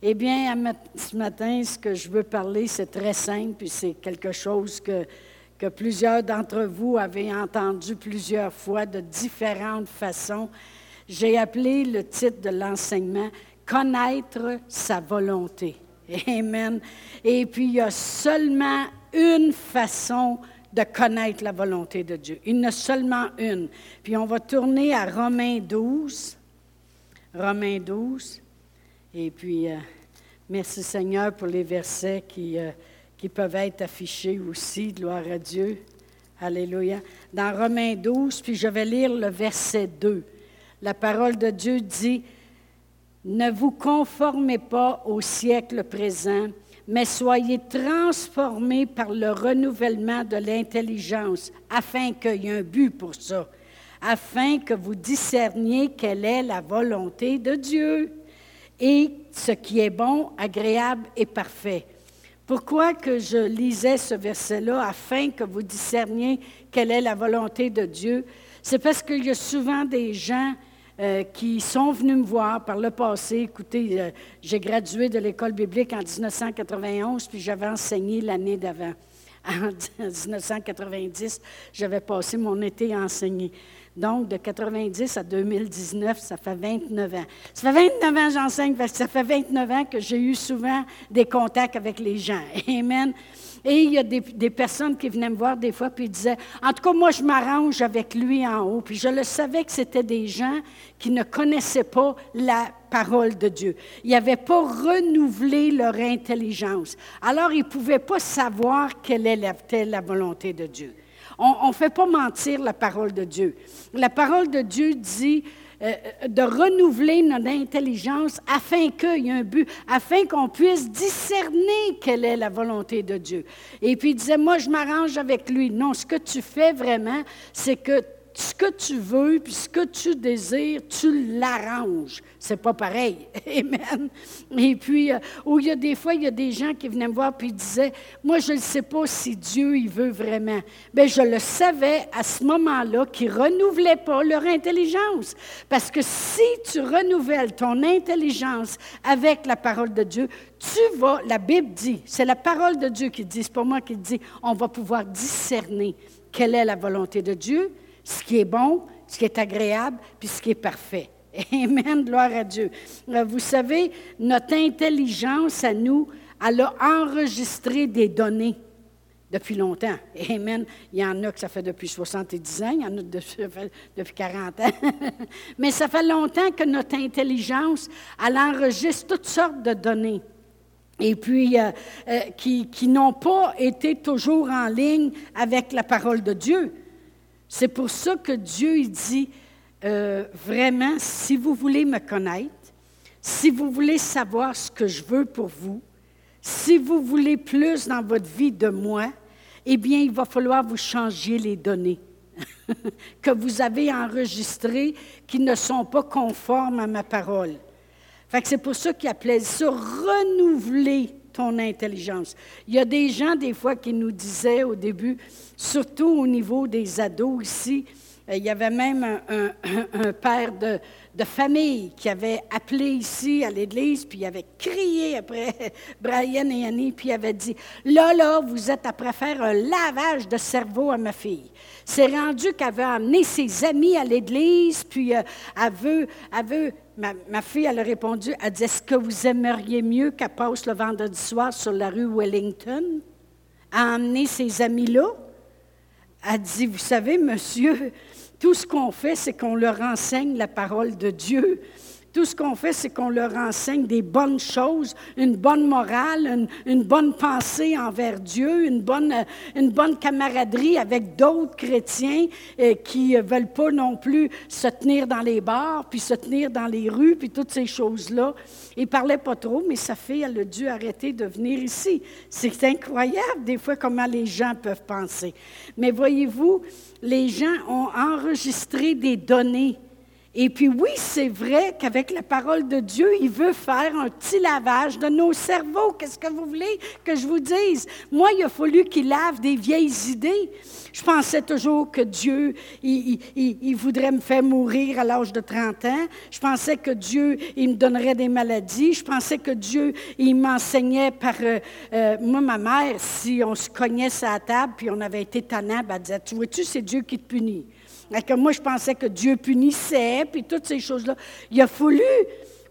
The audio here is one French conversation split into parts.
Eh bien, ce matin, ce que je veux parler, c'est très simple, puis c'est quelque chose que, que plusieurs d'entre vous avez entendu plusieurs fois de différentes façons. J'ai appelé le titre de l'enseignement Connaître sa volonté. Amen. Et puis, il y a seulement une façon de connaître la volonté de Dieu. Il y en a seulement une. Puis on va tourner à Romains 12. Romains 12. Et puis, euh, merci Seigneur pour les versets qui, euh, qui peuvent être affichés aussi. Gloire à Dieu. Alléluia. Dans Romains 12, puis je vais lire le verset 2. La parole de Dieu dit, Ne vous conformez pas au siècle présent, mais soyez transformés par le renouvellement de l'intelligence, afin qu'il y ait un but pour ça, afin que vous discerniez quelle est la volonté de Dieu et ce qui est bon, agréable et parfait. Pourquoi que je lisais ce verset-là afin que vous discerniez quelle est la volonté de Dieu? C'est parce qu'il y a souvent des gens euh, qui sont venus me voir par le passé. Écoutez, euh, j'ai gradué de l'école biblique en 1991, puis j'avais enseigné l'année d'avant. En 1990, j'avais passé mon été à enseigner. Donc, de 90 à 2019, ça fait 29 ans. Ça fait 29 ans que j'enseigne, parce que ça fait 29 ans que j'ai eu souvent des contacts avec les gens. Amen. Et il y a des, personnes qui venaient me voir des fois, puis ils disaient, en tout cas, moi, je m'arrange avec lui en haut. Puis je le savais que c'était des gens qui ne connaissaient pas la parole de Dieu. Ils n'avaient pas renouvelé leur intelligence. Alors, ils ne pouvaient pas savoir quelle était la volonté de Dieu. On ne fait pas mentir la parole de Dieu. La parole de Dieu dit de renouveler notre intelligence afin qu'il y ait un but, afin qu'on puisse discerner quelle est la volonté de Dieu. Et puis il disait, moi je m'arrange avec lui. Non, ce que tu fais vraiment, c'est que ce que tu veux, puis ce que tu désires, tu l'arranges. C'est pas pareil. Amen. Et puis, euh, où il y a des fois, il y a des gens qui venaient me voir puis disaient, moi, je ne sais pas si Dieu, il veut vraiment. Bien, je le savais à ce moment-là qu'ils ne renouvelaient pas leur intelligence. Parce que si tu renouvelles ton intelligence avec la parole de Dieu, tu vas, la Bible dit, c'est la parole de Dieu qui dit, c'est pas moi qui dit, on va pouvoir discerner quelle est la volonté de Dieu, ce qui est bon, ce qui est agréable, puis ce qui est parfait. Amen, gloire à Dieu. Euh, vous savez, notre intelligence à nous, elle a enregistré des données depuis longtemps. Amen. Il y en a que ça fait depuis 70 ans, il y en a depuis, depuis 40 ans. Mais ça fait longtemps que notre intelligence, elle enregistre toutes sortes de données. Et puis, euh, euh, qui, qui n'ont pas été toujours en ligne avec la parole de Dieu. C'est pour ça que Dieu il dit euh, vraiment, si vous voulez me connaître, si vous voulez savoir ce que je veux pour vous, si vous voulez plus dans votre vie de moi, eh bien, il va falloir vous changer les données que vous avez enregistrées qui ne sont pas conformes à ma parole. Fait c'est pour ça qu'il appelait ça renouveler ton intelligence. Il y a des gens, des fois, qui nous disaient au début, surtout au niveau des ados ici, il y avait même un, père de, famille qui avait appelé ici à l'église, puis avait crié après Brian et Annie, puis il avait dit Là, là, vous êtes après faire un lavage de cerveau à ma fille. C'est rendu qu'elle veut amener ses amis à l'église, puis euh, elle veut, elle Ma, fille, elle a répondu, elle dit, est-ce que vous aimeriez mieux qu'elle passe le vendredi soir sur la rue Wellington à emmener ses amis-là? Elle dit, vous savez, monsieur, tout ce qu'on fait, c'est qu'on leur enseigne la parole de Dieu. Tout ce qu'on fait, c'est qu'on leur enseigne des bonnes choses, une bonne morale, une, bonne pensée envers Dieu, une bonne, bonne camaraderie avec d'autres chrétiens euh, qui ne veulent pas non plus se tenir dans les bars, puis se tenir dans les rues, puis toutes ces choses-là. Il ne parlait pas trop, mais sa fille, elle a dû arrêter de venir ici. C'est incroyable, des fois, comment les gens peuvent penser. Mais voyez-vous, les gens ont enregistré des données Et puis oui, c'est vrai qu'avec la parole de Dieu, il veut faire un petit lavage de nos cerveaux. Qu'est-ce que vous voulez que je vous dise? Moi, il a fallu qu'il lave des vieilles idées. Je pensais toujours que Dieu, il, voudrait me faire mourir à l'âge de 30 ans. Je pensais que Dieu, il me donnerait des maladies. Je pensais que Dieu, il m'enseignait par... Euh, euh, moi, ma mère, si on se cognait sa table, puis on avait été tannant, elle disait, tu vois-tu, c'est Dieu qui te punit. Que moi, je pensais que Dieu punissait, puis toutes ces choses-là. Il a fallu,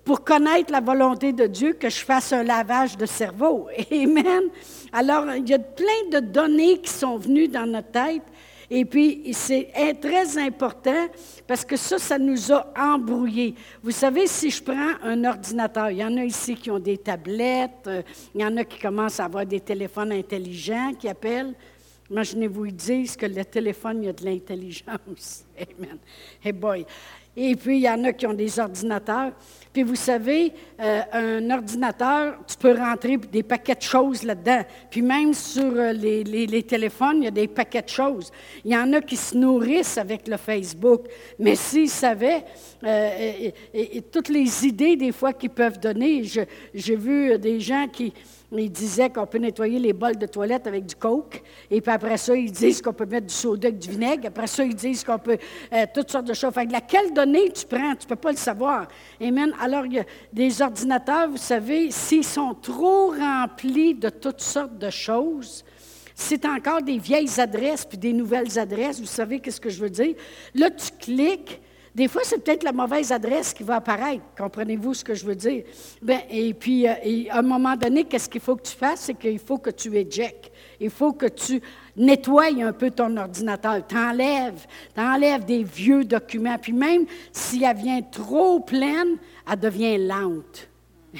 pour connaître la volonté de Dieu, que je fasse un lavage de cerveau. Amen. Alors, il y a plein de données qui sont venues dans notre tête. Et puis, c'est très important parce que ça, ça nous a embrouillés. Vous savez, si je prends un ordinateur, il y en a ici qui ont des tablettes, euh, il y en a qui commencent à avoir des téléphones intelligents qui appellent. Imaginez-vous, ils disent que le téléphone, il y a de l'intelligence. Amen. Hey boy. Et puis, il y en a qui ont des ordinateurs. Puis, vous savez, euh, un ordinateur, tu peux rentrer des paquets de choses là-dedans. Puis, même sur euh, les, les, téléphones, il y a des paquets de choses. Il y en a qui se nourrissent avec le Facebook. Mais s'ils savaient euh, toutes les idées, des fois, qu'ils peuvent donner, j'ai vu des gens qui ils disaient qu'on peut nettoyer les bols de toilette avec du coke. Et puis après ça, ils disent qu'on peut mettre du soda avec du vinaigre. Après ça, ils disent qu'on peut euh, toutes sortes de choses. Fait laquelle donnée tu prends, tu ne peux pas le savoir. Amen. Alors, il y a des ordinateurs, vous savez, s'ils sont trop remplis de toutes sortes de choses, c'est encore des vieilles adresses puis des nouvelles adresses. Vous savez qu'est-ce que je veux dire? Là, tu cliques des fois, c'est peut-être la mauvaise adresse qui va apparaître. Comprenez-vous ce que je veux dire? Bien, et puis, euh, à un moment donné, qu'est-ce qu'il faut que tu fasses? C'est qu'il faut que tu éjectes. Il faut que tu nettoies un peu ton ordinateur. T'enlèves, t'enlèves des vieux documents. Puis même si elle vient trop pleine, elle devient lente.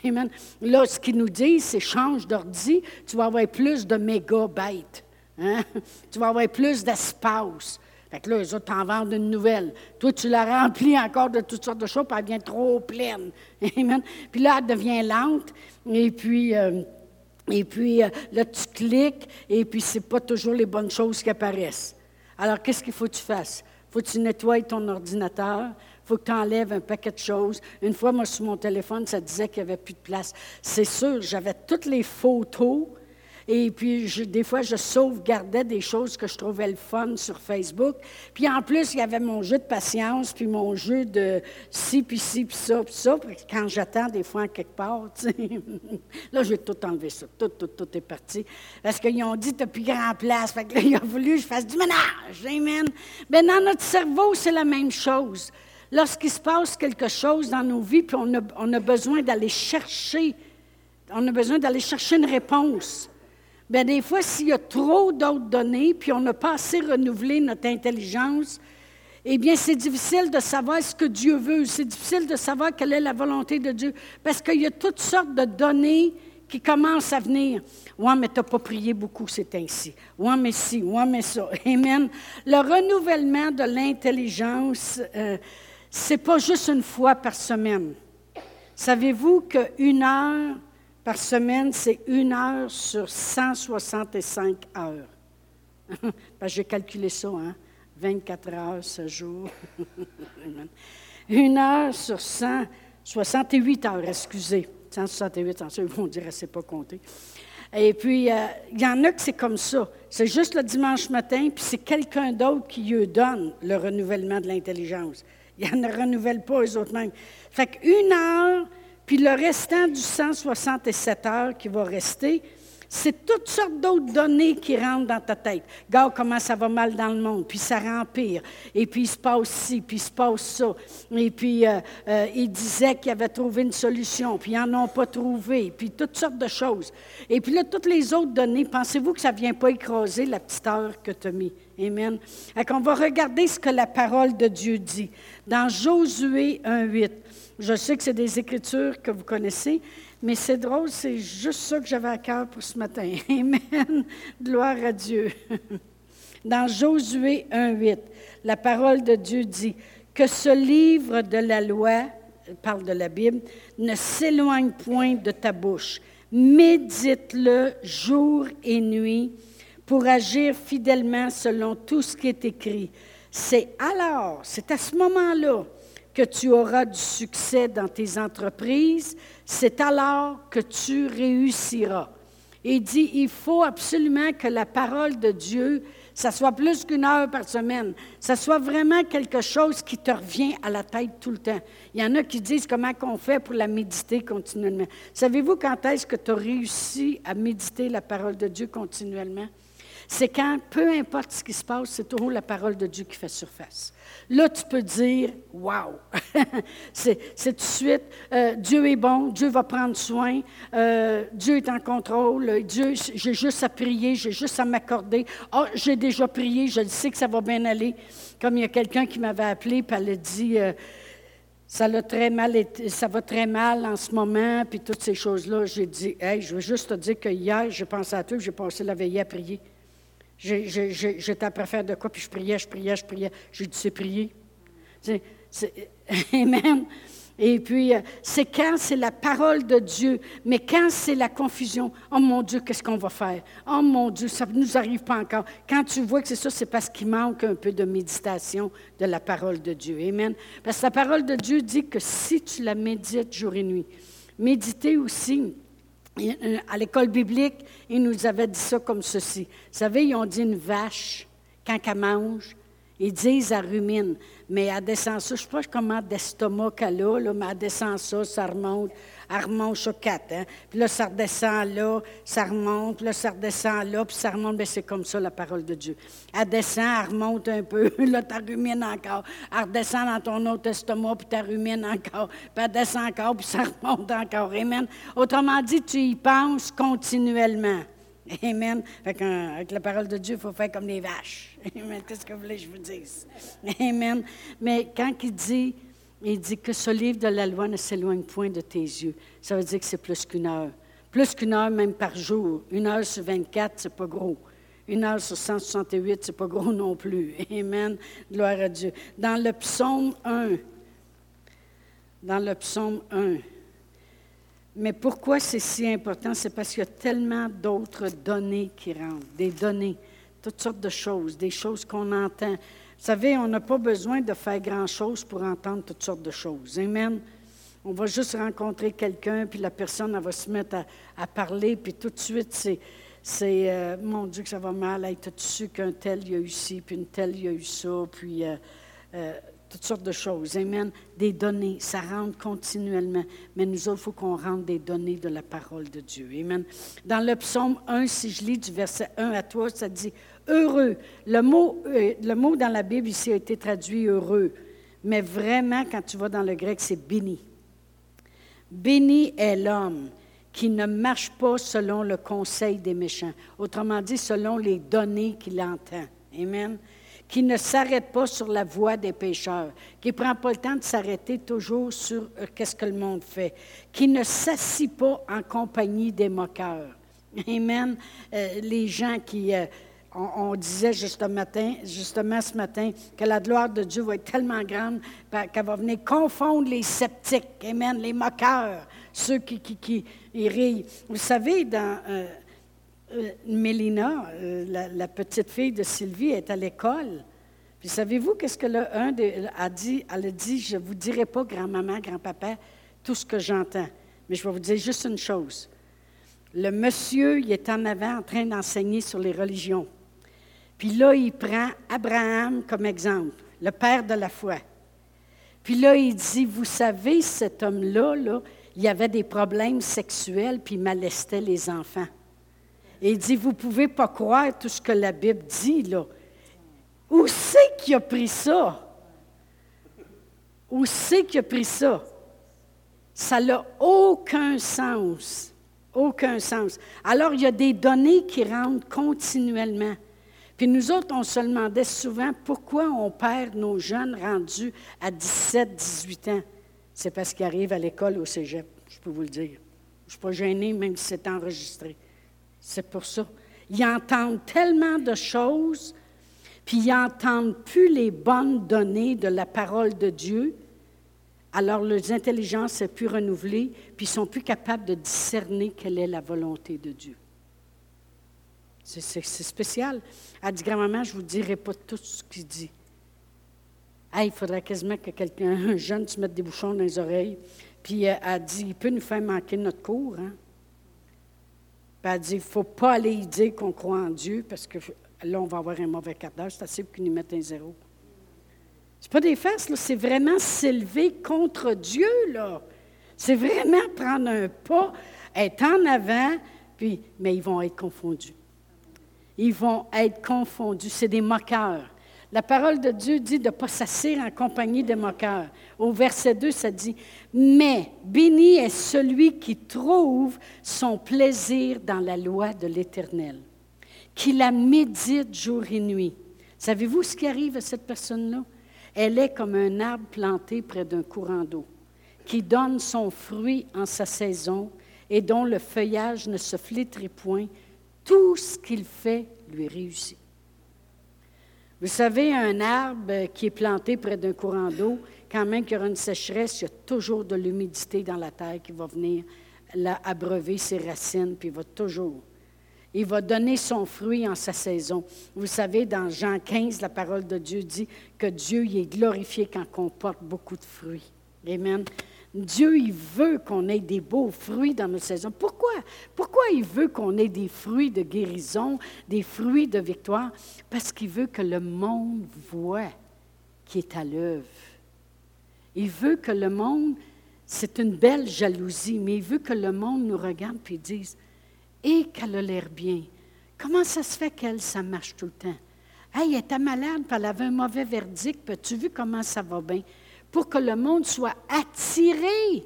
Amen. Là, ce qu'ils nous disent, c'est change d'ordi, tu vas avoir plus de mégabytes. Hein? Tu vas avoir plus d'espace. Fait que là, les autres t'en vendent une nouvelle. Toi, tu la remplis encore de toutes sortes de choses, puis elle devient trop pleine. Amen. Puis là, elle devient lente, et puis, euh, et puis euh, là, tu cliques, et puis c'est pas toujours les bonnes choses qui apparaissent. Alors, qu'est-ce qu'il faut que tu fasses? Il faut que tu nettoies ton ordinateur, il faut que tu enlèves un paquet de choses. Une fois, moi, sur mon téléphone, ça disait qu'il n'y avait plus de place. C'est sûr, j'avais toutes les photos et puis, des fois, je sauvegardais des choses que je trouvais le fun sur Facebook. Puis en plus, il y avait mon jeu de patience, puis mon jeu de ci, puis ci, puis ça, puis ça. Puis quand j'attends, des fois, quelque part, tu sais, là, j'ai tout enlevé ça. Tout, tout, tout est parti. Parce qu'ils ont dit, tu n'as plus grand place. Fait que là, il a voulu que je fasse du ménage. Amen. Bien, dans notre cerveau, c'est la même chose. Lorsqu'il se passe quelque chose dans nos vies, puis on a, on a besoin d'aller chercher, on a besoin d'aller chercher une réponse. Bien, des fois, s'il y a trop d'autres données, puis on n'a pas assez renouvelé notre intelligence, eh bien, c'est difficile de savoir ce que Dieu veut. C'est difficile de savoir quelle est la volonté de Dieu. Parce qu'il y a toutes sortes de données qui commencent à venir. Ouais, mais tu n'as pas prié beaucoup, c'est ainsi. Ouais, mais si, ouais, mais ça. Amen. Le renouvellement de l'intelligence, euh, ce n'est pas juste une fois par semaine. Savez-vous qu'une heure par semaine, c'est une heure sur 165 heures. J'ai calculé ça, hein? 24 heures ce jour. une heure sur 168 heures, excusez. 168 heures, ils vont dire, c'est pas compté. Et puis, euh, il y en a que c'est comme ça. C'est juste le dimanche matin, puis c'est quelqu'un d'autre qui eux donne le renouvellement de l'intelligence. Ils ne renouvellent pas eux autres mêmes. Fait qu'une heure puis le restant du 167 heures qui va rester, c'est toutes sortes d'autres données qui rentrent dans ta tête. Regarde comment ça va mal dans le monde, puis ça rempire, et puis il se passe ci, puis il se passe ça. Et puis euh, euh, il disait qu'il avait trouvé une solution, puis ils n'en ont pas trouvé, puis toutes sortes de choses. Et puis là, toutes les autres données, pensez-vous que ça ne vient pas écraser la petite heure que tu as mis? Amen. On va regarder ce que la parole de Dieu dit. Dans Josué 1.8, je sais que c'est des écritures que vous connaissez, mais c'est drôle, c'est juste ça que j'avais à cœur pour ce matin. Amen. Gloire à Dieu. Dans Josué 1.8, la parole de Dieu dit que ce livre de la loi, parle de la Bible, ne s'éloigne point de ta bouche. Médite-le jour et nuit pour agir fidèlement selon tout ce qui est écrit. C'est alors, c'est à ce moment-là que tu auras du succès dans tes entreprises, c'est alors que tu réussiras. Il dit, il faut absolument que la parole de Dieu, ça soit plus qu'une heure par semaine, ça soit vraiment quelque chose qui te revient à la tête tout le temps. Il y en a qui disent comment on fait pour la méditer continuellement. Savez-vous quand est-ce que tu as réussi à méditer la parole de Dieu continuellement? C'est quand, peu importe ce qui se passe, c'est toujours la parole de Dieu qui fait surface. Là, tu peux dire, wow, c'est tout de suite, euh, Dieu est bon, Dieu va prendre soin, euh, Dieu est en contrôle, Dieu, j'ai juste à prier, j'ai juste à m'accorder. oh, j'ai déjà prié, je sais que ça va bien aller. Comme il y a quelqu'un qui m'avait appelé, puis elle a dit, euh, ça, très mal ça va très mal en ce moment, puis toutes ces choses-là. J'ai dit, hey, je veux juste te dire que hier, j'ai pensé à toi, j'ai passé la veillée à prier. J'étais après faire de quoi, puis je priais, je priais, je priais. J'ai dit, c'est prier. Amen. Et puis, euh, c'est quand c'est la parole de Dieu, mais quand c'est la confusion, oh mon Dieu, qu'est-ce qu'on va faire? Oh mon Dieu, ça ne nous arrive pas encore. Quand tu vois que c'est ça, c'est parce qu'il manque un peu de méditation de la parole de Dieu. Amen. Parce que la parole de Dieu dit que si tu la médites jour et nuit, méditer aussi, à l'école biblique, ils nous avaient dit ça comme ceci. Vous savez, ils ont dit une vache, quand elle mange, ils disent elle rumine, mais elle descend ça. Je ne sais pas comment d'estomac qu'elle a, là, mais elle descend ça, ça remonte, elle remonte sur quatre. Hein? Puis là, ça redescend là, ça remonte, puis là, ça redescend là, puis ça remonte. Bien, c'est comme ça la parole de Dieu. Elle descend, elle remonte un peu, là, tu rumines encore. Elle redescend dans ton autre estomac, puis tu rumines encore. Puis elle descend encore, puis ça remonte encore. Amen. Autrement dit, tu y penses continuellement. Amen. avec la parole de Dieu, il faut faire comme les vaches. Amen. Qu'est-ce que vous voulez que je vous dise? Amen. Mais quand il dit, il dit que ce livre de la loi ne s'éloigne point de tes yeux, ça veut dire que c'est plus qu'une heure. Plus qu'une heure même par jour. Une heure sur 24, c'est pas gros. Une heure sur 168, c'est pas gros non plus. Amen. Gloire à Dieu. Dans le psaume 1, dans le psaume 1, mais pourquoi c'est si important? C'est parce qu'il y a tellement d'autres données qui rentrent, des données, toutes sortes de choses, des choses qu'on entend. Vous savez, on n'a pas besoin de faire grand-chose pour entendre toutes sortes de choses. Amen. On va juste rencontrer quelqu'un, puis la personne, elle va se mettre à, parler, puis tout de suite, c'est, c'est euh, mon Dieu, que ça va mal. Hey, as su qu'un tel, il y a eu ci, puis une telle, il y a eu ça, puis euh, euh, toutes sortes de choses. Amen. Des données, ça rentre continuellement. Mais nous autres, il faut qu'on rentre des données de la parole de Dieu. Amen. Dans le psaume 1, si je lis du verset 1 à 3, ça dit heureux. Le mot, euh, le mot dans la Bible ici a été traduit heureux. Mais vraiment, quand tu vas dans le grec, c'est béni. Béni est l'homme qui ne marche pas selon le conseil des méchants. Autrement dit, selon les données qu'il entend. Amen qui ne s'arrête pas sur la voie des pécheurs, qui ne prend pas le temps de s'arrêter toujours sur euh, qu'est-ce que le monde fait, qui ne s'assit pas en compagnie des moqueurs. Amen. Euh, les gens qui... on, disait justement ce matin que la gloire de Dieu va être tellement grande qu'elle va venir confondre les sceptiques, les moqueurs, ceux qui, rient. Vous savez, dans euh, Mélina, euh, la, petite fille de Sylvie, est à l'école. Puis savez-vous qu'est-ce que le un a dit? Elle a dit, je ne vous dirai pas, grand-maman, grand-papa, tout ce que j'entends. Mais je vais vous dire juste une chose. Le monsieur, il est en avant en train d'enseigner sur les religions. Puis là, il prend Abraham comme exemple, le père de la foi. Puis là, il dit, vous savez, cet homme-là, là, il avait des problèmes sexuels, puis il molestait les enfants. Et il dit, vous ne pouvez pas croire tout ce que la Bible dit, là. Où c'est qu'il a pris ça? Où c'est qu'il a pris ça? Ça n'a aucun sens. Aucun sens. Alors, il y a des données qui rentrent continuellement. Puis nous autres, on se demandait souvent pourquoi on perd nos jeunes rendus à 17, 18 ans. C'est parce qu'ils arrivent à l'école au cégep, je peux vous le dire. Je ne suis pas gênée, même si c'est enregistré. C'est pour ça. Ils entendent tellement de choses, puis ils n'entendent plus les bonnes données de la parole de Dieu. Alors leurs intelligences sont plus renouvelées, puis ils sont plus capables de discerner quelle est la volonté de Dieu. C'est spécial. Elle dit, grand-maman, je ne vous dirai pas tout ce qu'il dit. il faudrait quasiment que quelqu'un, un jeune, se mette des bouchons dans les oreilles. Puis elle a dit, il peut nous faire manquer notre cours. Hein? Puis elle dit, il ne faut pas aller dire qu'on croit en Dieu, parce que là, on va avoir un mauvais quart d'heure. C'est assez pour qu'ils nous mettent un zéro. C'est pas des fesses, c'est vraiment s'élever contre Dieu, là. C'est vraiment prendre un pas, être en avant, puis, mais ils vont être confondus. Ils vont être confondus. C'est des moqueurs. La parole de Dieu dit de ne pas s'asseoir en compagnie des moqueurs. Au verset 2, ça dit Mais béni est celui qui trouve son plaisir dans la loi de l'Éternel, qui la médite jour et nuit. Savez-vous ce qui arrive à cette personne-là? Elle est comme un arbre planté près d'un courant d'eau, qui donne son fruit en sa saison et dont le feuillage ne se flétrit point. Tout ce qu'il fait lui réussit. Vous savez, un arbre qui est planté près d'un courant d'eau, quand même qu'il y aura une sécheresse, il y a toujours de l'humidité dans la terre qui va venir abreuver ses racines, puis il va toujours. Il va donner son fruit en sa saison. Vous savez, dans Jean 15, la parole de Dieu dit que Dieu y est glorifié quand on porte beaucoup de fruits. Amen. Dieu, il veut qu'on ait des beaux fruits dans nos saisons. Pourquoi? Pourquoi il veut qu'on ait des fruits de guérison, des fruits de victoire? Parce qu'il veut que le monde voit qui est à l'œuvre. Il veut que le monde, c'est une belle jalousie, mais il veut que le monde nous regarde et dise, et qu'elle a l'air bien. Comment ça se fait qu'elle, ça marche tout le temps? Hey, elle était malade, puis elle avait un mauvais verdict, puis as-tu vu comment ça va bien? Pour que le monde soit attiré.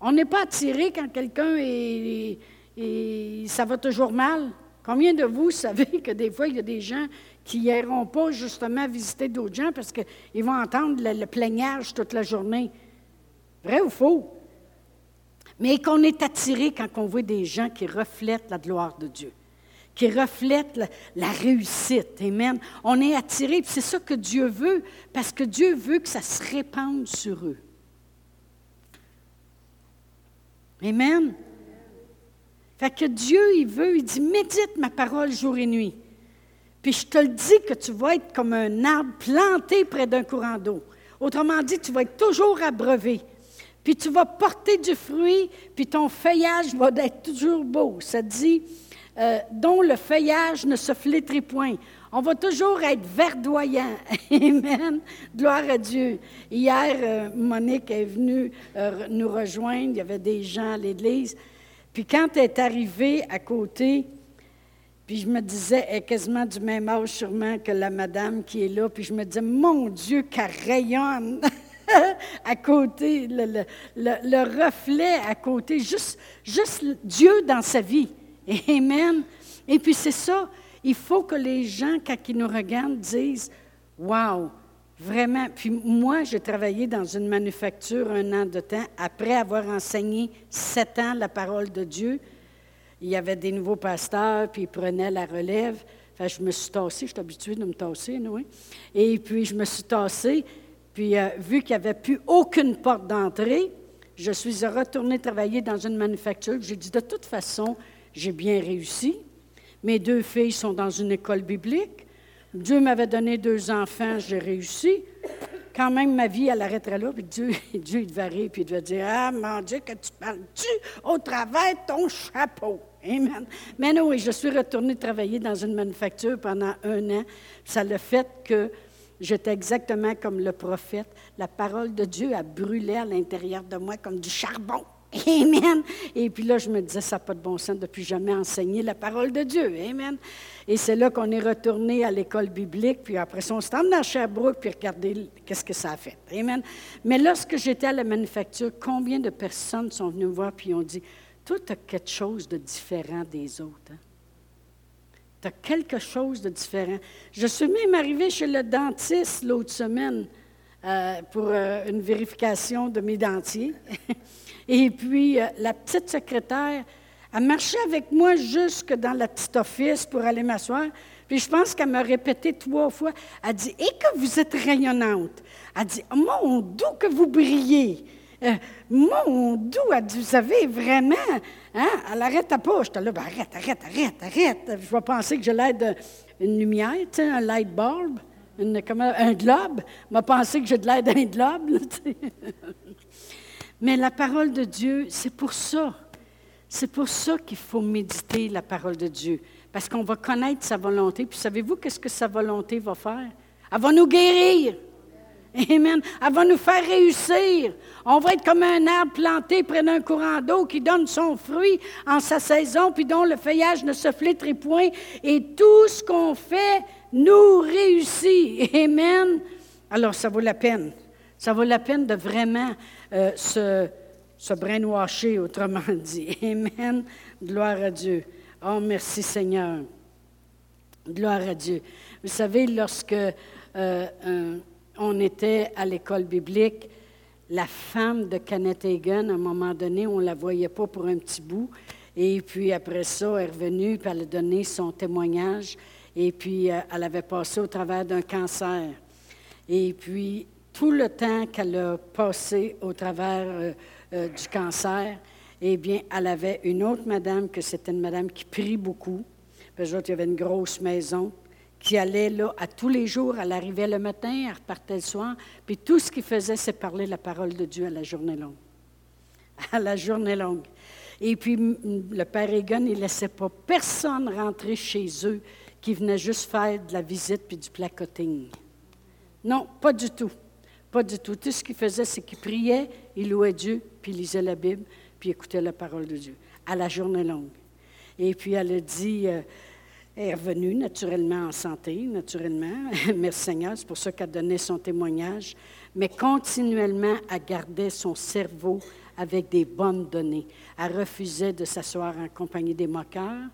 On n'est pas attiré quand quelqu'un est, ça va toujours mal. Combien de vous savez que des fois, il y a des gens qui n'iront pas justement visiter d'autres gens parce qu'ils vont entendre le, plaignage toute la journée? Vrai ou faux? Mais qu'on est attiré quand on voit des gens qui reflètent la gloire de Dieu qui reflète la, réussite. Amen. On est attiré, c'est ça que Dieu veut, parce que Dieu veut que ça se répande sur eux. Amen. Fait que Dieu, il veut, il dit, médite ma parole jour et nuit. Puis je te le dis que tu vas être comme un arbre planté près d'un courant d'eau. Autrement dit, tu vas être toujours abreuvé. Puis tu vas porter du fruit, puis ton feuillage va être toujours beau. Ça dit, euh, dont le feuillage ne se flétrit point. On va toujours être verdoyant. Amen. Gloire à Dieu. Hier, euh, Monique est venue euh, nous rejoindre. Il y avait des gens à l'église. Puis quand elle est arrivée à côté, puis je me disais, elle est quasiment du même âge sûrement que la madame qui est là. Puis je me disais, mon Dieu, qu'elle rayonne à côté, le, le, reflet à côté, juste, juste Dieu dans sa vie. Amen. Et puis c'est ça, il faut que les gens, quand ils nous regardent, disent Wow, vraiment. Puis moi, j'ai travaillé dans une manufacture un an de temps après avoir enseigné sept ans la parole de Dieu. Il y avait des nouveaux pasteurs, puis ils prenaient la relève. Enfin, je me suis tassée, je suis habituée de me tasser, oui. Et puis, je me suis tassée, puis euh, vu qu'il n'y avait plus aucune porte d'entrée, je suis retournée travailler dans une manufacture. J'ai dit, de toute façon, j'ai bien réussi. Mes deux filles sont dans une école biblique. Dieu m'avait donné deux enfants, j'ai réussi. Quand même, ma vie, elle arrêterait là, puis Dieu, Dieu il devait rire, puis il devait dire Ah, mon Dieu, que tu parles-tu au travers ton chapeau? Amen. Mais non, oui, je suis retournée travailler dans une manufacture pendant un an. Ça le fait que j'étais exactement comme le prophète. La parole de Dieu a brûlé à l'intérieur de moi comme du charbon. Amen. Et puis là, je me disais, ça n'a pas de bon sens depuis jamais enseigner la parole de Dieu. Amen. Et c'est là qu'on est retourné à l'école biblique, puis après ça, on s'est emmené à Sherbrooke, puis regardez qu'est-ce que ça a fait. Amen. Mais lorsque j'étais à la manufacture, combien de personnes sont venues me voir, puis ont dit, toi, tu as quelque chose de différent des autres. Hein? Tu as quelque chose de différent. Je suis même arrivée chez le dentiste l'autre semaine euh, pour euh, une vérification de mes dentiers. Et puis, euh, la petite secrétaire a marché avec moi jusque dans la petite office pour aller m'asseoir. Puis je pense qu'elle m'a répété trois fois. Elle dit Et que vous êtes rayonnante. Elle dit Mon doux que vous brillez. Euh, mon doux, elle dit Vous savez, vraiment. Hein? Elle arrête pas. J'étais là ben, Arrête, arrête, arrête, arrête. Je vais penser que j'ai l'air d'une lumière, tu sais, un light bulb. une, un globe. m'a pensé que j'ai de l'air d'un globe. Mais la parole de Dieu, c'est pour ça. C'est pour ça qu'il faut méditer la parole de Dieu. Parce qu'on va connaître sa volonté. Puis savez-vous qu'est-ce que sa volonté va faire? Elle va nous guérir. Amen. Elle va nous faire réussir. On va être comme un arbre planté près d'un courant d'eau qui donne son fruit en sa saison, puis dont le feuillage ne se flétrit point. Et tout ce qu'on fait nous réussit. Amen. Alors, ça vaut la peine. Ça vaut la peine de vraiment euh, se, se brainwasher, autrement dit. Amen. Gloire à Dieu. Oh, merci Seigneur. Gloire à Dieu. Vous savez, lorsque euh, on était à l'école biblique, la femme de Kenneth Hagan, à un moment donné, on ne la voyait pas pour un petit bout. Et puis après ça, elle est revenue, puis elle a donné son témoignage. Et puis, euh, elle avait passé au travers d'un cancer. Et puis, tout le temps qu'elle a passé au travers euh, euh, du cancer, eh bien, elle avait une autre madame, que c'était une madame qui prie beaucoup. Puis, il y avait une grosse maison qui allait là à tous les jours. Elle arrivait le matin, elle repartait le soir. Puis tout ce qu'il faisait, c'est parler la parole de Dieu à la journée longue. À la journée longue. Et puis, le père Egan, il ne laissait pas personne rentrer chez eux qui venait juste faire de la visite puis du placoting. Non, pas du tout. Pas du tout. Tout ce qu'il faisait, c'est qu'il priait, il louait Dieu, puis il lisait la Bible, puis écoutait la parole de Dieu, à la journée longue. Et puis elle a dit, euh, elle est revenue naturellement en santé, naturellement. Merci Seigneur, c'est pour ça qu'elle donnait son témoignage. Mais continuellement, elle gardait son cerveau avec des bonnes données. Elle refusait de s'asseoir en compagnie des moqueurs.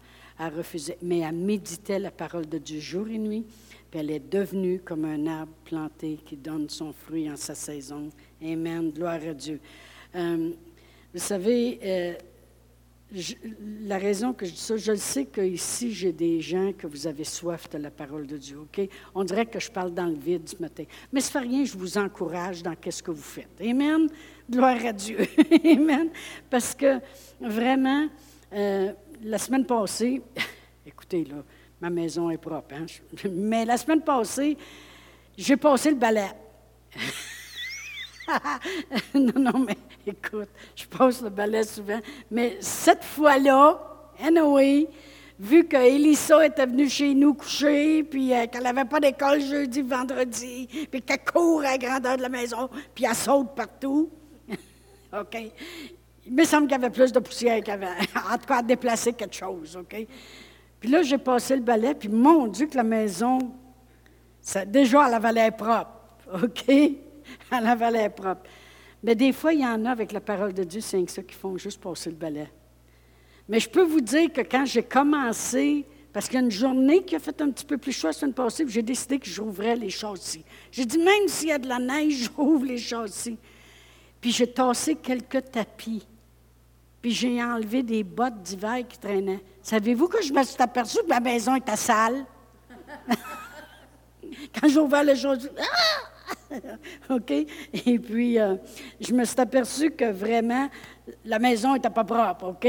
Mais elle méditait la parole de Dieu jour et nuit. Puis elle est devenue comme un arbre planté qui donne son fruit en sa saison. Amen. Gloire à Dieu. Euh, vous savez, euh, la raison que je dis ça, je sais qu'ici, j'ai des gens que vous avez soif de la parole de Dieu, OK? On dirait que je parle dans le vide ce matin. Mais ce fait rien, je vous encourage dans qu'est-ce que vous faites. Amen. Gloire à Dieu. Amen. Parce que vraiment, euh, la semaine passée, écoutez, là, ma maison est propre, hein? mais la semaine passée, j'ai passé le balai. non, non, mais écoute, je passe le balai souvent, mais cette fois-là, anyway, vu qu'Elissa était venue chez nous coucher, puis euh, qu'elle n'avait pas d'école jeudi, vendredi, puis qu'elle court à la grandeur de la maison, puis elle saute partout. OK? Il me semble qu'il y avait plus de poussière qu'avant. En tout cas, à déplacer quelque chose, OK? Puis là, j'ai passé le balai, puis mon Dieu, que la maison, ça, déjà, elle avait l'air propre, OK? Elle avait l'air propre. Mais des fois, il y en a avec la parole de Dieu, c'est ça qui font juste passer le balai. Mais je peux vous dire que quand j'ai commencé, parce qu'il y a une journée qui a fait un petit peu plus chaud la semaine passée, j'ai décidé que j'ouvrais les châssis. J'ai dit, même s'il y a de la neige, j'ouvre les châssis. Puis j'ai tassé quelques tapis puis j'ai enlevé des bottes d'hiver qui traînaient. Savez-vous que je me suis aperçue que ma maison était sale? Quand j'ai ouvert les choses, ah! OK? Et puis, euh, je me suis aperçue que vraiment, la maison n'était pas propre, OK?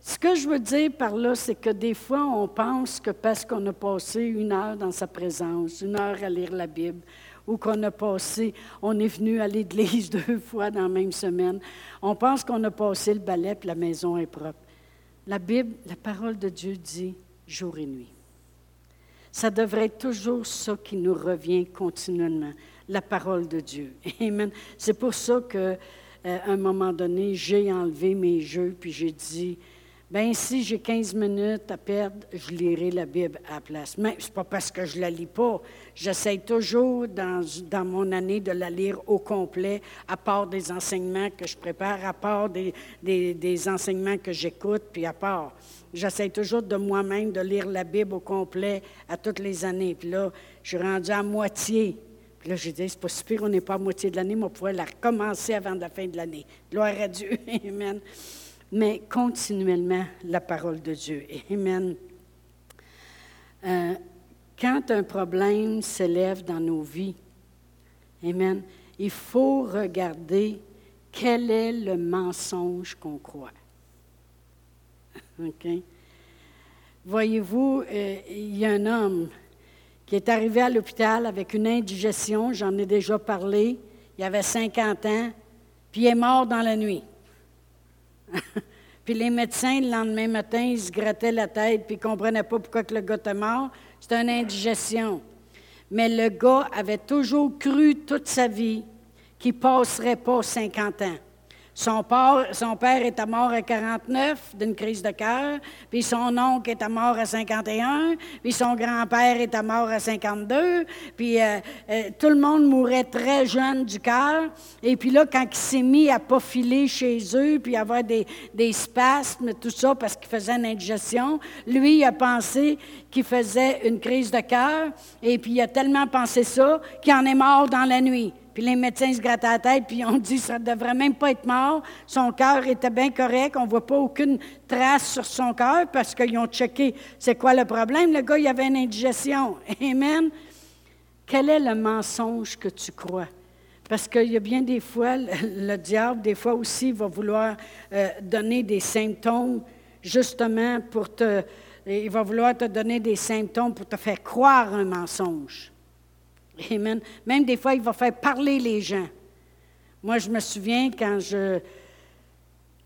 Ce que je veux dire par là, c'est que des fois, on pense que parce qu'on a passé une heure dans sa présence, une heure à lire la Bible, ou qu'on a passé, on est venu à l'église deux fois dans la même semaine. On pense qu'on a passé le balai et la maison est propre. La Bible, la parole de Dieu dit jour et nuit. Ça devrait être toujours ça qui nous revient continuellement, la parole de Dieu. Amen. C'est pour ça qu'à euh, un moment donné, j'ai enlevé mes jeux puis j'ai dit Bien, si j'ai 15 minutes à perdre, je lirai la Bible à la place. Mais ce pas parce que je la lis pas. J'essaie toujours, dans, dans, mon année, de la lire au complet, à part des enseignements que je prépare, à part des, des, enseignements que j'écoute, puis à part. J'essaie toujours de moi-même de lire la Bible au complet à toutes les années. Puis là, je suis rendue à moitié. Puis là, j'ai dit, c'est pas super, on n'est pas à moitié de l'année, mais on pourrait la recommencer avant la fin de l'année. Gloire à Dieu. Amen mais continuellement la parole de Dieu. Amen. Euh, quand un problème s'élève dans nos vies, Amen, il faut regarder quel est le mensonge qu'on croit. OK? Voyez-vous, euh, il y a un homme qui est arrivé à l'hôpital avec une indigestion, j'en ai déjà parlé, il avait 50 ans, puis il est mort dans la nuit. puis les médecins, le lendemain matin, ils se grattaient la tête, puis ils ne comprenaient pas pourquoi le gars était mort. C'était une indigestion. Mais le gars avait toujours cru toute sa vie qu'il ne passerait pas 50 ans. Son père, était mort à 49 d'une crise de cœur, puis son oncle était mort à 51, puis son grand-père était mort à 52, puis euh, euh, tout le monde mourait très jeune du cœur. Et puis là, quand il s'est mis à pas chez eux, puis avoir des, des spasmes, tout ça, parce qu'il faisait une indigestion, lui, il a pensé qu'il faisait une crise de cœur, et puis il a tellement pensé ça qu'il en est mort dans la nuit. Puis les médecins se grattent la tête, puis on dit ça ne devrait même pas être mort. Son cœur était bien correct. On ne voit pas aucune trace sur son cœur parce qu'ils ont checké c'est quoi le problème? Le gars, il avait une indigestion. Amen. Quel est le mensonge que tu crois? Parce qu'il y a bien des fois, le, diable, des fois aussi, va vouloir euh, donner des symptômes justement pour te... Il va vouloir te donner des symptômes pour te faire croire un mensonge. Même des fois, il va faire parler les gens. Moi, je me souviens quand je,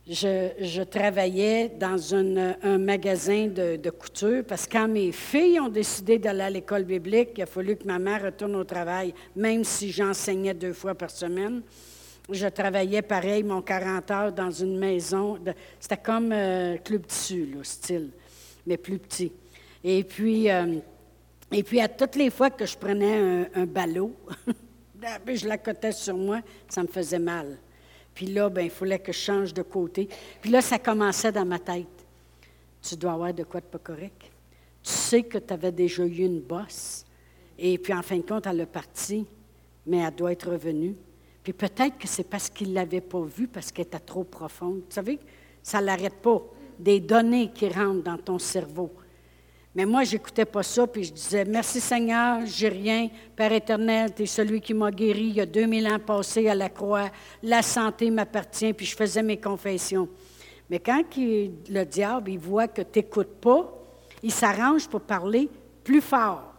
je, travaillais dans un magasin de, couture, parce que quand mes filles ont décidé d'aller à l'école biblique, il a fallu que ma mère retourne au travail, même si j'enseignais deux fois par semaine. Je travaillais pareil, mon 40 heures, dans une maison. C'était comme euh, Club Tissu, le style, mais plus petit. Et puis, euh, et puis, à toutes les fois que je prenais un, ballot, je l'accotais sur moi, ça me faisait mal. Puis là, ben, il fallait que je change de côté. Puis là, ça commençait dans ma tête. Tu dois avoir de quoi de pas correct. Tu sais que tu avais déjà eu une bosse. Et puis, en fin de compte, elle est partie, mais elle doit être revenue. Puis peut-être que c'est parce qu'il ne l'avait pas vue, parce qu'elle était trop profonde. Vous savez, ça ne l'arrête pas. Des données qui rentrent dans ton cerveau. Mais moi, j'écoutais pas ça, puis je disais, merci Seigneur, j'ai rien. Père éternel, tu es celui qui m'a guéri il y a 2000 ans passés à la croix. La santé m'appartient, puis je faisais mes confessions. Mais quand le diable, il voit que tu n'écoutes pas, il s'arrange pour parler plus fort.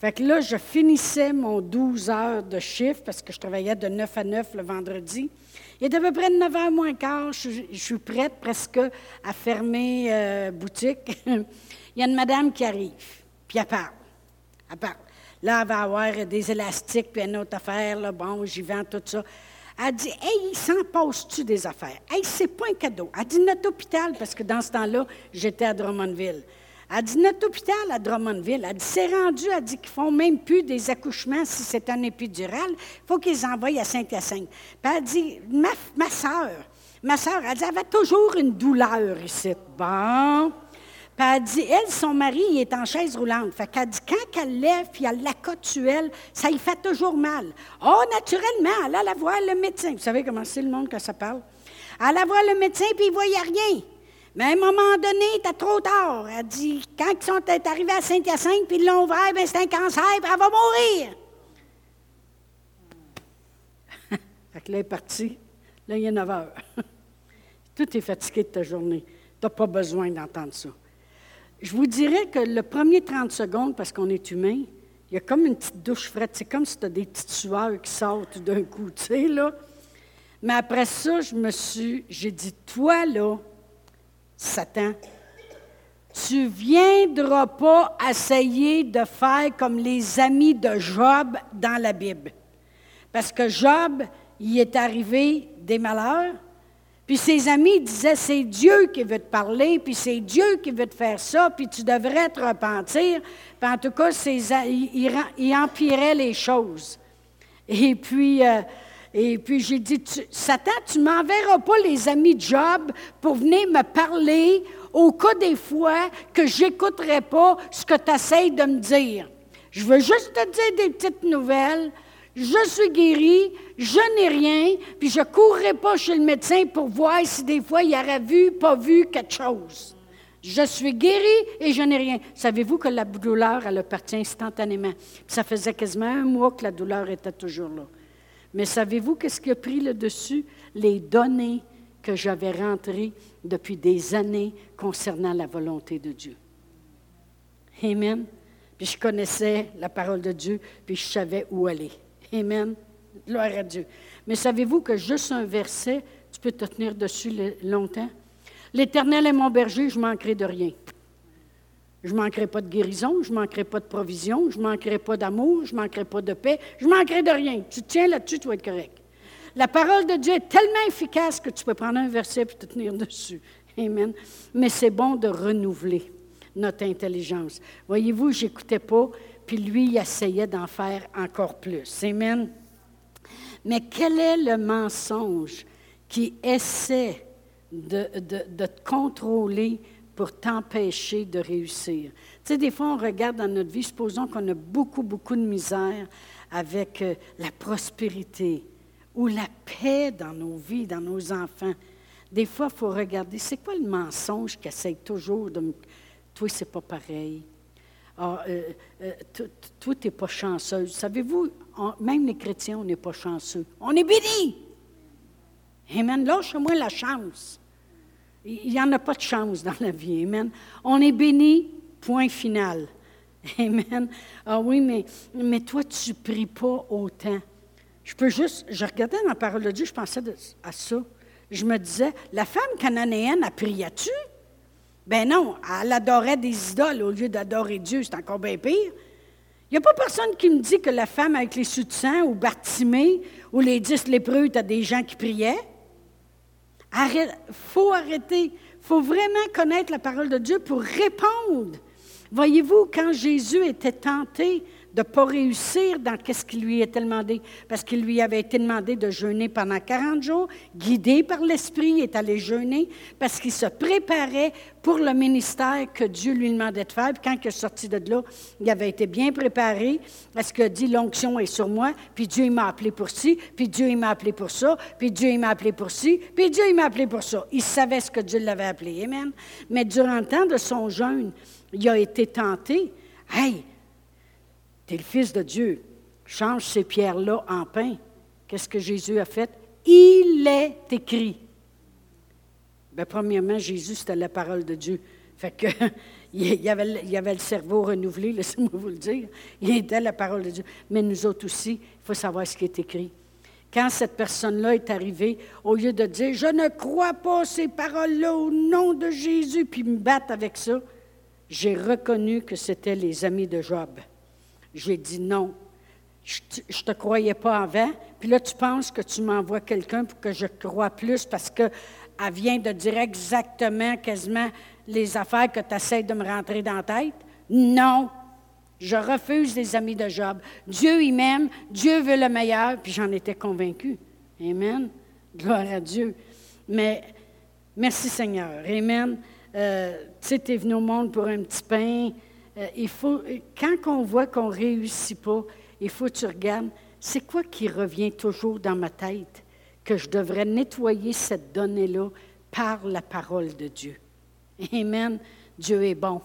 Fait que là, je finissais mon 12 heures de chiffre, parce que je travaillais de 9 à 9 le vendredi. Il est à peu près de 9 h moins quart. Je, suis prête presque à fermer euh, boutique. Il y a une madame qui arrive, puis elle parle. Elle parle. Là, elle va avoir des élastiques, puis une autre affaire, là, bon, j'y vends tout ça. Elle dit Hey, s'en passe-tu des affaires? Hey, c'est pas un cadeau. Elle dit Notre hôpital, parce que dans ce temps-là, j'étais à Drummondville. Elle dit Notre hôpital à Drummondville, elle dit C'est rendu, elle dit qu'ils font même plus des accouchements si c'est un épidural. Il faut qu'ils envoient à Saint-Hyacinthe. Puis elle dit Ma, ma soeur, ma soeur, elle dit Elle avait toujours une douleur ici. Bon elle dit, elle, son mari, il est en chaise roulante. Fait qu'elle dit, quand elle lève, puis elle l'accotuelle, ça y fait toujours mal. Oh, naturellement, elle la voir le médecin. Vous savez comment c'est le monde que ça parle? Elle la voir le médecin, puis il ne voyait rien. Mais à un moment donné, était trop tard. Elle dit, quand ils sont arrivés à Saint-Hyacinthe, puis ils l'ont ouvert, ben c'est un cancer, puis elle va mourir. là, elle est partie. Là, il est 9 heures. Tout est fatigué de ta journée. Tu n'as pas besoin d'entendre ça. Je vous dirais que le premier 30 secondes, parce qu'on est humain, il y a comme une petite douche frette. C'est comme si tu as des petites sueurs qui sortent d'un coup, tu sais, là. Mais après ça, je me suis, j'ai dit, toi, là, Satan, tu viendras pas essayer de faire comme les amis de Job dans la Bible. Parce que Job, il est arrivé des malheurs, puis ses amis disaient, c'est Dieu qui veut te parler, puis c'est Dieu qui veut te faire ça, puis tu devrais te repentir. Puis en tout cas, il, il, les choses. Et puis, euh, et puis j'ai dit, Satan, tu m'enverras pas les amis de Job pour venir me parler au cas des fois que j'écouterai pas ce que tu essaies de me dire. Je veux juste te dire des petites nouvelles je suis guéri, je n'ai rien, puis je ne courrai pas chez le médecin pour voir si des fois il aurait vu, pas vu quelque chose. Je suis guéri et je n'ai rien. Savez-vous que la douleur, elle partie instantanément? ça faisait quasiment un mois que la douleur était toujours là. Mais savez-vous qu'est-ce qui a pris le dessus? Les données que j'avais rentrées depuis des années concernant la volonté de Dieu. Amen. puis je connaissais la parole de Dieu, puis je savais où aller. Amen. Gloire à Dieu. Mais savez-vous que juste un verset, tu peux te tenir dessus longtemps? L'Éternel est mon berger, je manquerai de rien. Je manquerai pas de guérison, je manquerai pas de provision, je manquerai pas d'amour, je manquerai pas de paix, je manquerai de rien. Tu tiens là-dessus, tu vas être correct. La parole de Dieu est tellement efficace que tu peux prendre un verset et te tenir dessus. Amen. Mais c'est bon de renouveler notre intelligence. Voyez-vous, je n'écoutais pas, puis lui, il essayait d'en faire encore plus. Amen. Mais quel est le mensonge qui essaie de, te contrôler pour t'empêcher de réussir? Tu sais, des fois, on regarde dans notre vie, supposons qu'on a beaucoup, beaucoup de misère avec euh, la prospérité ou la paix dans nos vies, dans nos enfants. Des fois, il faut regarder, c'est quoi le mensonge qui essaie toujours de me... Toi, c'est pas pareil. Ah, euh, euh, toi, tu n'es pas chanceuse. Savez-vous, même les chrétiens, on n'est pas chanceux. On est bénis. Amen. Lâche-moi la chance. Il n'y en a pas de chance dans la vie. Amen. On est béni, point final. Amen. Ah oui, mais, mais toi, tu ne pries pas autant. Je peux juste, je regardais dans la parole de Dieu, je pensais à ça. Je me disais, la femme cananéenne, a prié-tu? Ben non, elle adorait des idoles au lieu d'adorer Dieu, c'est encore bien pire. Il n'y a pas personne qui me dit que la femme avec les sous ou Bartimée ou les dix lépreux, as des gens qui priaient. Il faut arrêter. Faut vraiment connaître la parole de Dieu pour répondre. Voyez-vous, quand Jésus était tenté de ne pas réussir dans ce qui lui était demandé, parce qu'il lui avait été demandé de jeûner pendant 40 jours, guidé par l'Esprit, il est allé jeûner, parce qu'il se préparait pour le ministère que Dieu lui demandait de faire. Puis quand il est sorti de là, il avait été bien préparé, parce que dit l'onction est sur moi, puis Dieu m'a appelé pour ci, puis Dieu m'a appelé pour ça, puis Dieu m'a appelé pour ci, puis Dieu m'a appelé pour ça. Il savait ce que Dieu l'avait appelé. Amen. Mais durant le temps de son jeûne, il a été tenté. Hey, tu le Fils de Dieu. Change ces pierres-là en pain. Qu'est-ce que Jésus a fait? Il est écrit. Bien, premièrement, Jésus, c'était la parole de Dieu. Fait que, il, avait, il avait le cerveau renouvelé, laissez-moi vous le dire. Il était la parole de Dieu. Mais nous autres aussi, il faut savoir ce qui est écrit. Quand cette personne-là est arrivée, au lieu de dire Je ne crois pas ces paroles-là au nom de Jésus, puis me battre avec ça, j'ai reconnu que c'était les amis de Job. J'ai dit non. Je ne te croyais pas avant. Puis là, tu penses que tu m'envoies quelqu'un pour que je croie plus parce qu'elle vient de dire exactement, quasiment, les affaires que tu essaies de me rentrer dans la tête? Non. Je refuse les amis de Job. Dieu, il m'aime. Dieu veut le meilleur. Puis j'en étais convaincu. Amen. Gloire à Dieu. Mais merci Seigneur. Amen. Euh, tu sais, tu es venu au monde pour un petit pain. Euh, faut, quand on voit qu'on ne réussit pas, il faut que tu regardes, c'est quoi qui revient toujours dans ma tête? Que je devrais nettoyer cette donnée-là par la parole de Dieu? Amen. Dieu est bon.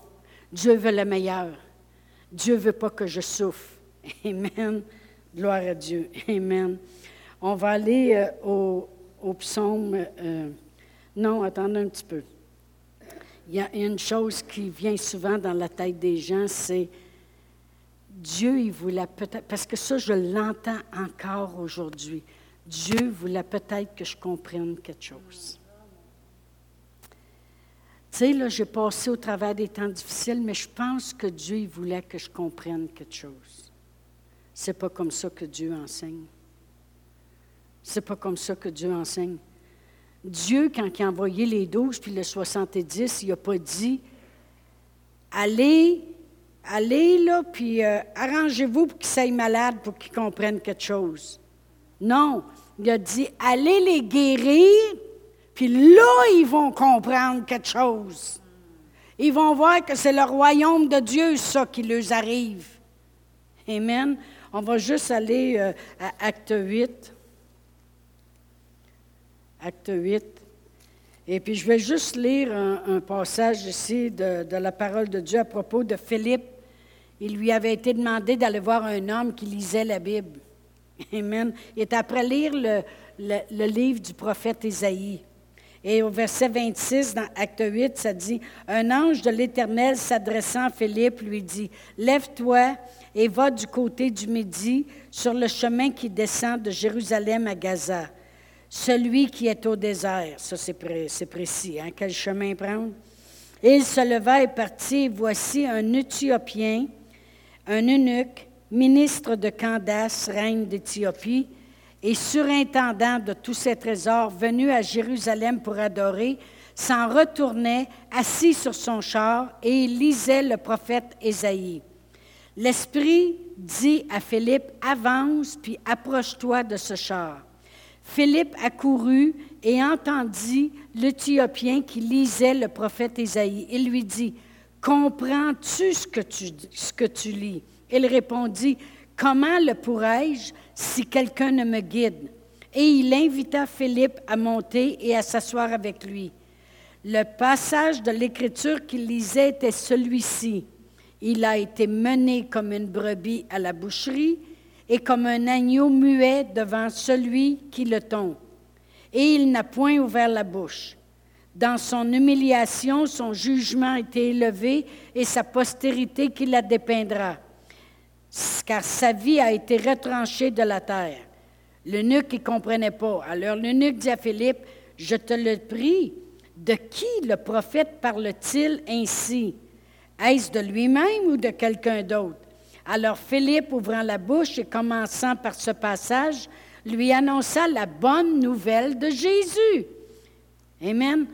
Dieu veut le meilleur. Dieu ne veut pas que je souffre. Amen. Gloire à Dieu. Amen. On va aller euh, au, au, psaume. Euh, non, attendez un petit peu il y a une chose qui vient souvent dans la tête des gens, c'est Dieu, il voulait peut-être, parce que ça, je l'entends encore aujourd'hui. Dieu voulait peut-être que je comprenne quelque chose. Tu sais, là, j'ai passé au travers des temps difficiles, mais je pense que Dieu, il voulait que je comprenne quelque chose. C'est pas comme ça que Dieu enseigne. C'est pas comme ça que Dieu enseigne. Dieu, quand il a envoyé les douze puis le 70, il n'a pas dit Allez, allez là, puis euh, arrangez-vous pour qu'ils soient malades pour qu'ils comprennent quelque chose. Non, il a dit Allez les guérir, puis là, ils vont comprendre quelque chose. Ils vont voir que c'est le royaume de Dieu, ça, qui leur arrive. Amen. On va juste aller euh, à Acte 8 acte 8. Et puis je vais juste lire un, passage ici de, la parole de Dieu à propos de Philippe. Il lui avait été demandé d'aller voir un homme qui lisait la Bible. Amen. Il est après lire le, le, livre du prophète Isaïe. Et au verset 26, dans Acte 8, ça dit, Un ange de l'Éternel s'adressant à Philippe lui dit, Lève-toi et va du côté du Midi sur le chemin qui descend de Jérusalem à Gaza, celui qui est au désert. Ça, c'est précis. Hein? Quel chemin prendre? Il se leva et partit. voici un Éthiopien, un eunuque, ministre de Candace, reine d'Éthiopie, et surintendant de tous ses trésors, venu à Jérusalem pour adorer, s'en retournait assis sur son char et il lisait le prophète Ésaïe. L'Esprit dit à Philippe, avance, puis approche-toi de ce char. Philippe accourut et entendit l'Éthiopien qui lisait le prophète Ésaïe. Il lui dit, Comprends-tu ce, que tu, ce que tu lis? Il répondit, Comment le pourrais-je si quelqu'un ne me guide? Et il invita Philippe à monter et à s'asseoir avec lui. Le passage de l'Écriture qu'il lisait était celui-ci. Il a été mené comme une brebis à la boucherie et comme un agneau muet devant celui qui le tombe. Et il n'a point ouvert la bouche. Dans son humiliation, son jugement a été élevé et sa postérité qui la dépeindra car sa vie a été retranchée de la terre. L'eunuque ne comprenait pas. Alors l'eunuque dit à Philippe, je te le prie, de qui le prophète parle-t-il ainsi? Est-ce de lui-même ou de quelqu'un d'autre? Alors Philippe, ouvrant la bouche et commençant par ce passage, lui annonça la bonne nouvelle de Jésus. Amen.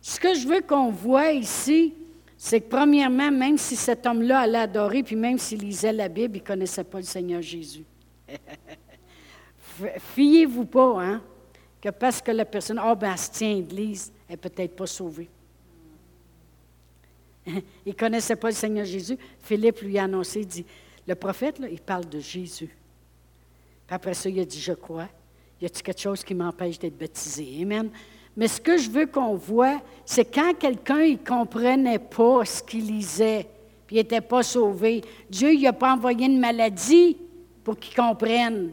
Ce que je veux qu'on voit ici, c'est que premièrement, même si cet homme-là allait adorer, puis même s'il lisait la Bible, il ne connaissait pas le Seigneur Jésus. Fiez-vous pas, hein, que parce que la personne, oh ben, elle se tient elle n'est peut-être pas sauvée. il ne connaissait pas le Seigneur Jésus. Philippe lui a annoncé, il dit, le prophète, là, il parle de Jésus. Puis après ça, il a dit, je crois. Y a-t-il quelque chose qui m'empêche d'être baptisé? Amen. Mais ce que je veux qu'on voit, c'est quand quelqu'un ne comprenait pas ce qu'il lisait, puis il n'était pas sauvé, Dieu n'a pas envoyé une maladie pour qu'il comprenne.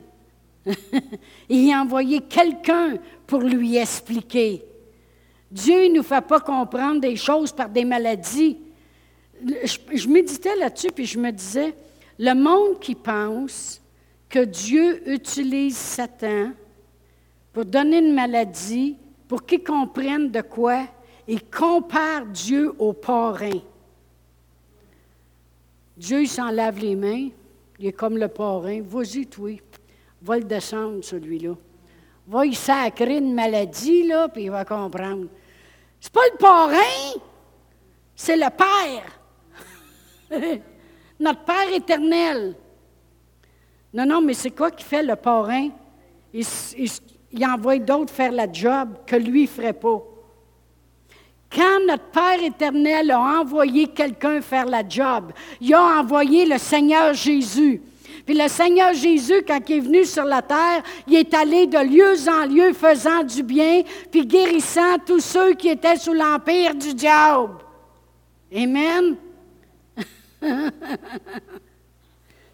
il a envoyé quelqu'un pour lui expliquer. Dieu ne nous fait pas comprendre des choses par des maladies. Je méditais là-dessus, puis je me disais, le monde qui pense que Dieu utilise Satan pour donner une maladie, pour qu'ils comprennent de quoi ils comparent Dieu au parrain. Dieu, il s'en lave les mains, il est comme le parrain. Vas-y, toi, va le descendre, celui-là. Va y sacrer une maladie, là, puis il va comprendre. C'est pas le parrain, c'est le Père. Notre Père éternel. Non, non, mais c'est quoi qui fait le parrain? il, il envoie d'autres faire la job que lui ne ferait pas. Quand notre Père éternel a envoyé quelqu'un faire la job, il a envoyé le Seigneur Jésus. Puis le Seigneur Jésus, quand il est venu sur la terre, il est allé de lieu en lieu faisant du bien, puis guérissant tous ceux qui étaient sous l'empire du diable. Amen.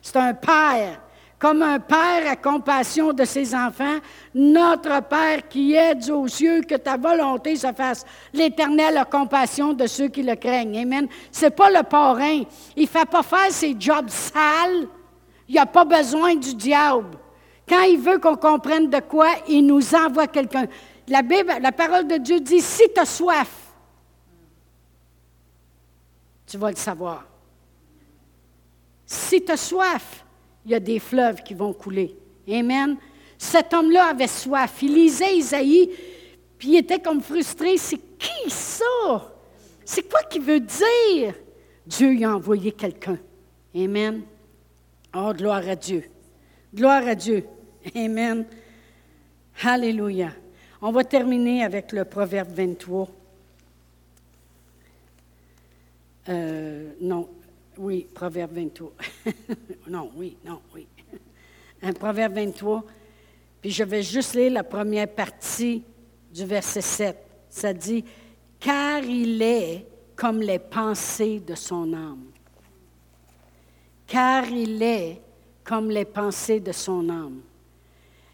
C'est un Père comme un père a compassion de ses enfants, notre Père qui est aux cieux, que ta volonté se fasse. L'Éternel a compassion de ceux qui le craignent. Amen. C'est pas le parrain. Il ne fait pas faire ses jobs sales. Il n'y a pas besoin du diable. Quand il veut qu'on comprenne de quoi, il nous envoie quelqu'un. La Bible, la parole de Dieu dit, si tu as soif, tu vas le savoir. Si tu as soif, il y a des fleuves qui vont couler. Amen. Cet homme-là avait soif. Il lisait Isaïe, puis il était comme frustré. C'est qui ça? C'est quoi qu'il veut dire? Dieu y a envoyé quelqu'un. Amen. Oh, gloire à Dieu. Gloire à Dieu. Amen. Alléluia. On va terminer avec le Proverbe 23. Euh, non, oui, Proverbe 23. non, oui, non, oui. Un Proverbe 23. Puis je vais juste lire la première partie du verset 7. Ça dit Car il est comme les pensées de son âme. Car il est comme les pensées de son âme.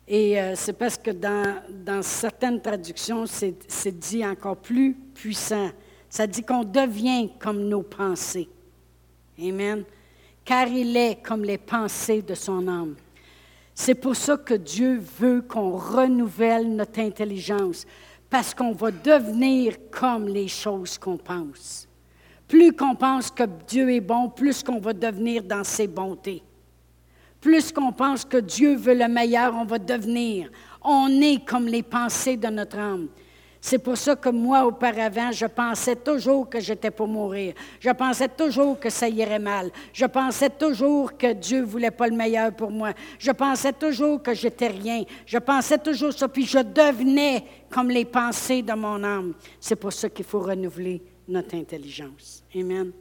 Et euh, c'est parce que dans, dans certaines traductions, c'est dit encore plus puissant. Ça dit qu'on devient comme nos pensées. Amen. Car il est comme les pensées de son âme. C'est pour ça que Dieu veut qu'on renouvelle notre intelligence, parce qu'on va devenir comme les choses qu'on pense. Plus qu'on pense que Dieu est bon, plus qu'on va devenir dans ses bontés. Plus qu'on pense que Dieu veut le meilleur, on va devenir. On est comme les pensées de notre âme. C'est pour ça que moi, auparavant, je pensais toujours que j'étais pour mourir. Je pensais toujours que ça irait mal. Je pensais toujours que Dieu ne voulait pas le meilleur pour moi. Je pensais toujours que j'étais rien. Je pensais toujours ça, puis je devenais comme les pensées de mon âme. C'est pour ça qu'il faut renouveler notre intelligence. Amen.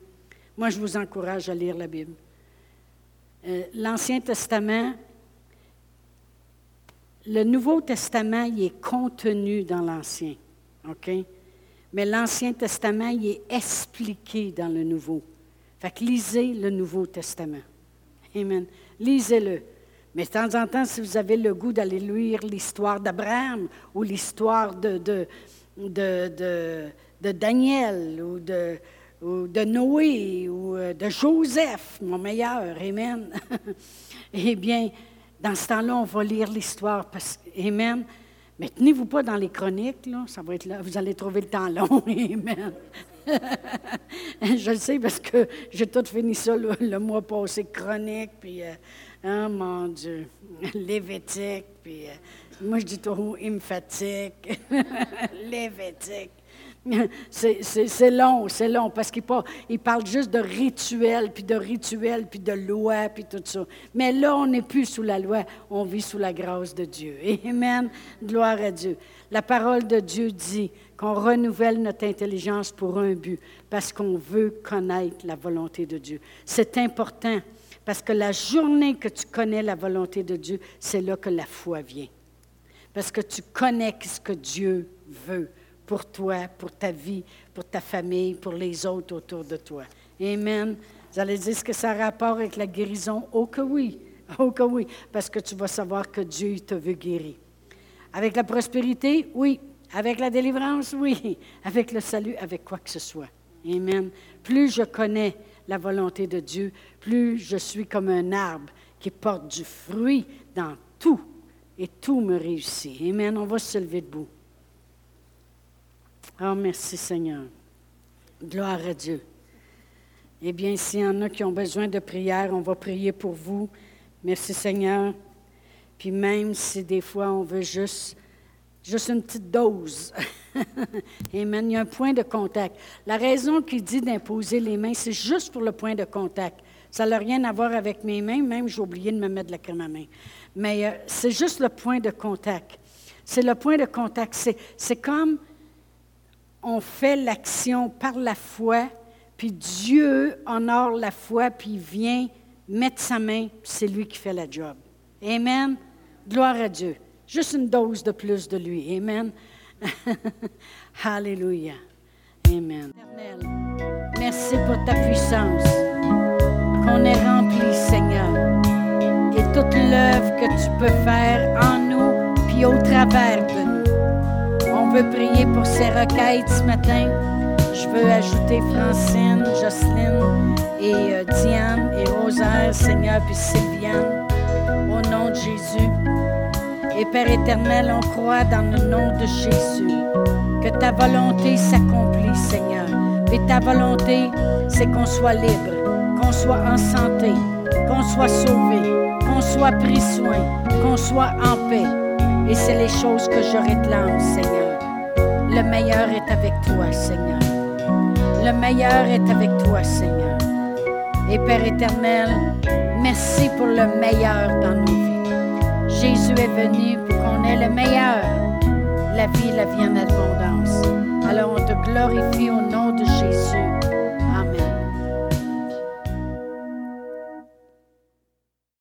Moi, je vous encourage à lire la Bible. Euh, L'Ancien Testament, le Nouveau Testament, il est contenu dans l'Ancien. OK? Mais l'Ancien Testament, il est expliqué dans le Nouveau. Fait que lisez le Nouveau Testament. Amen. Lisez-le. Mais de temps en temps, si vous avez le goût d'aller lire l'histoire d'Abraham ou l'histoire de, Daniel ou de, Noé ou euh, de Joseph, mon meilleur, Amen. eh bien, dans ce temps-là, on va lire l'histoire. Amen. Mais tenez-vous pas dans les chroniques, là, ça va être là, vous allez trouver le temps long. Amen. je le sais parce que j'ai tout fini ça le, mois passé, chronique, puis, oh mon Dieu, Lévitique, puis euh, moi je dis toujours, il me fatigue. Lévitique. C'est long, c'est long, parce qu'il parle, juste de rituel, puis de rituel, puis de loi, puis tout ça. Mais là, on n'est plus sous la loi, on vit sous la grâce de Dieu. Amen. Gloire à Dieu. La parole de Dieu dit qu'on renouvelle notre intelligence pour un but, parce qu'on veut connaître la volonté de Dieu. C'est important, parce que la journée que tu connais la volonté de Dieu, c'est là que la foi vient. Parce que tu connais ce que Dieu veut pour toi, pour ta vie, pour ta famille, pour les autres autour de toi. Amen. Vous allez dire, ce que ça a rapport avec la guérison? Oh que oui. Oh que oui. Parce que tu vas savoir que Dieu te veut guérir. Avec la prospérité? Oui. Avec la délivrance? Oui. Avec le salut? Avec quoi que ce soit. Amen. Plus je connais la volonté de Dieu, plus je suis comme un arbre qui porte du fruit dans tout. Et tout me réussit. Amen. On va se lever debout. Oh, merci Seigneur. Gloire à Dieu. Eh bien, s'il y en a qui ont besoin de prière, on va prier pour vous. Merci Seigneur. Puis même si des fois on veut juste, juste une petite dose. Amen. Il y a un point de contact. La raison qu'il dit d'imposer les mains, c'est juste pour le point de contact. Ça n'a rien à voir avec mes mains, même j'ai oublié de me mettre la crème à main. Mais euh, c'est juste le point de contact. C'est le point de contact. C'est comme on fait l'action par la foi, puis Dieu honore la foi, puis il vient mettre sa main, c'est lui qui fait la job. Amen. Gloire à Dieu. Juste une dose de plus de lui. Amen. Alléluia. Amen. Merci pour ta puissance. Qu'on est rempli, Seigneur. Et toute l'œuvre que tu peux faire en nous, puis au travers veut prier pour ces requêtes ce matin. Je veux ajouter Francine, Jocelyne et euh, Diane et Rosaire, Seigneur, puis Sylviane, au nom de Jésus. Et Père éternel, on croit dans le nom de Jésus que ta volonté s'accomplit, Seigneur. Et ta volonté, c'est qu'on soit libre, qu'on soit en santé, qu'on soit sauvé, qu'on soit pris soin, qu'on soit en paix. Et c'est les choses que je réclame, Seigneur. Le meilleur est avec toi, Seigneur. Le meilleur est avec toi, Seigneur. Et Père éternel, merci pour le meilleur dans nos vies. Jésus est venu pour qu'on ait le meilleur, la vie, la vie en abondance. Alors on te glorifie au nom de Jésus.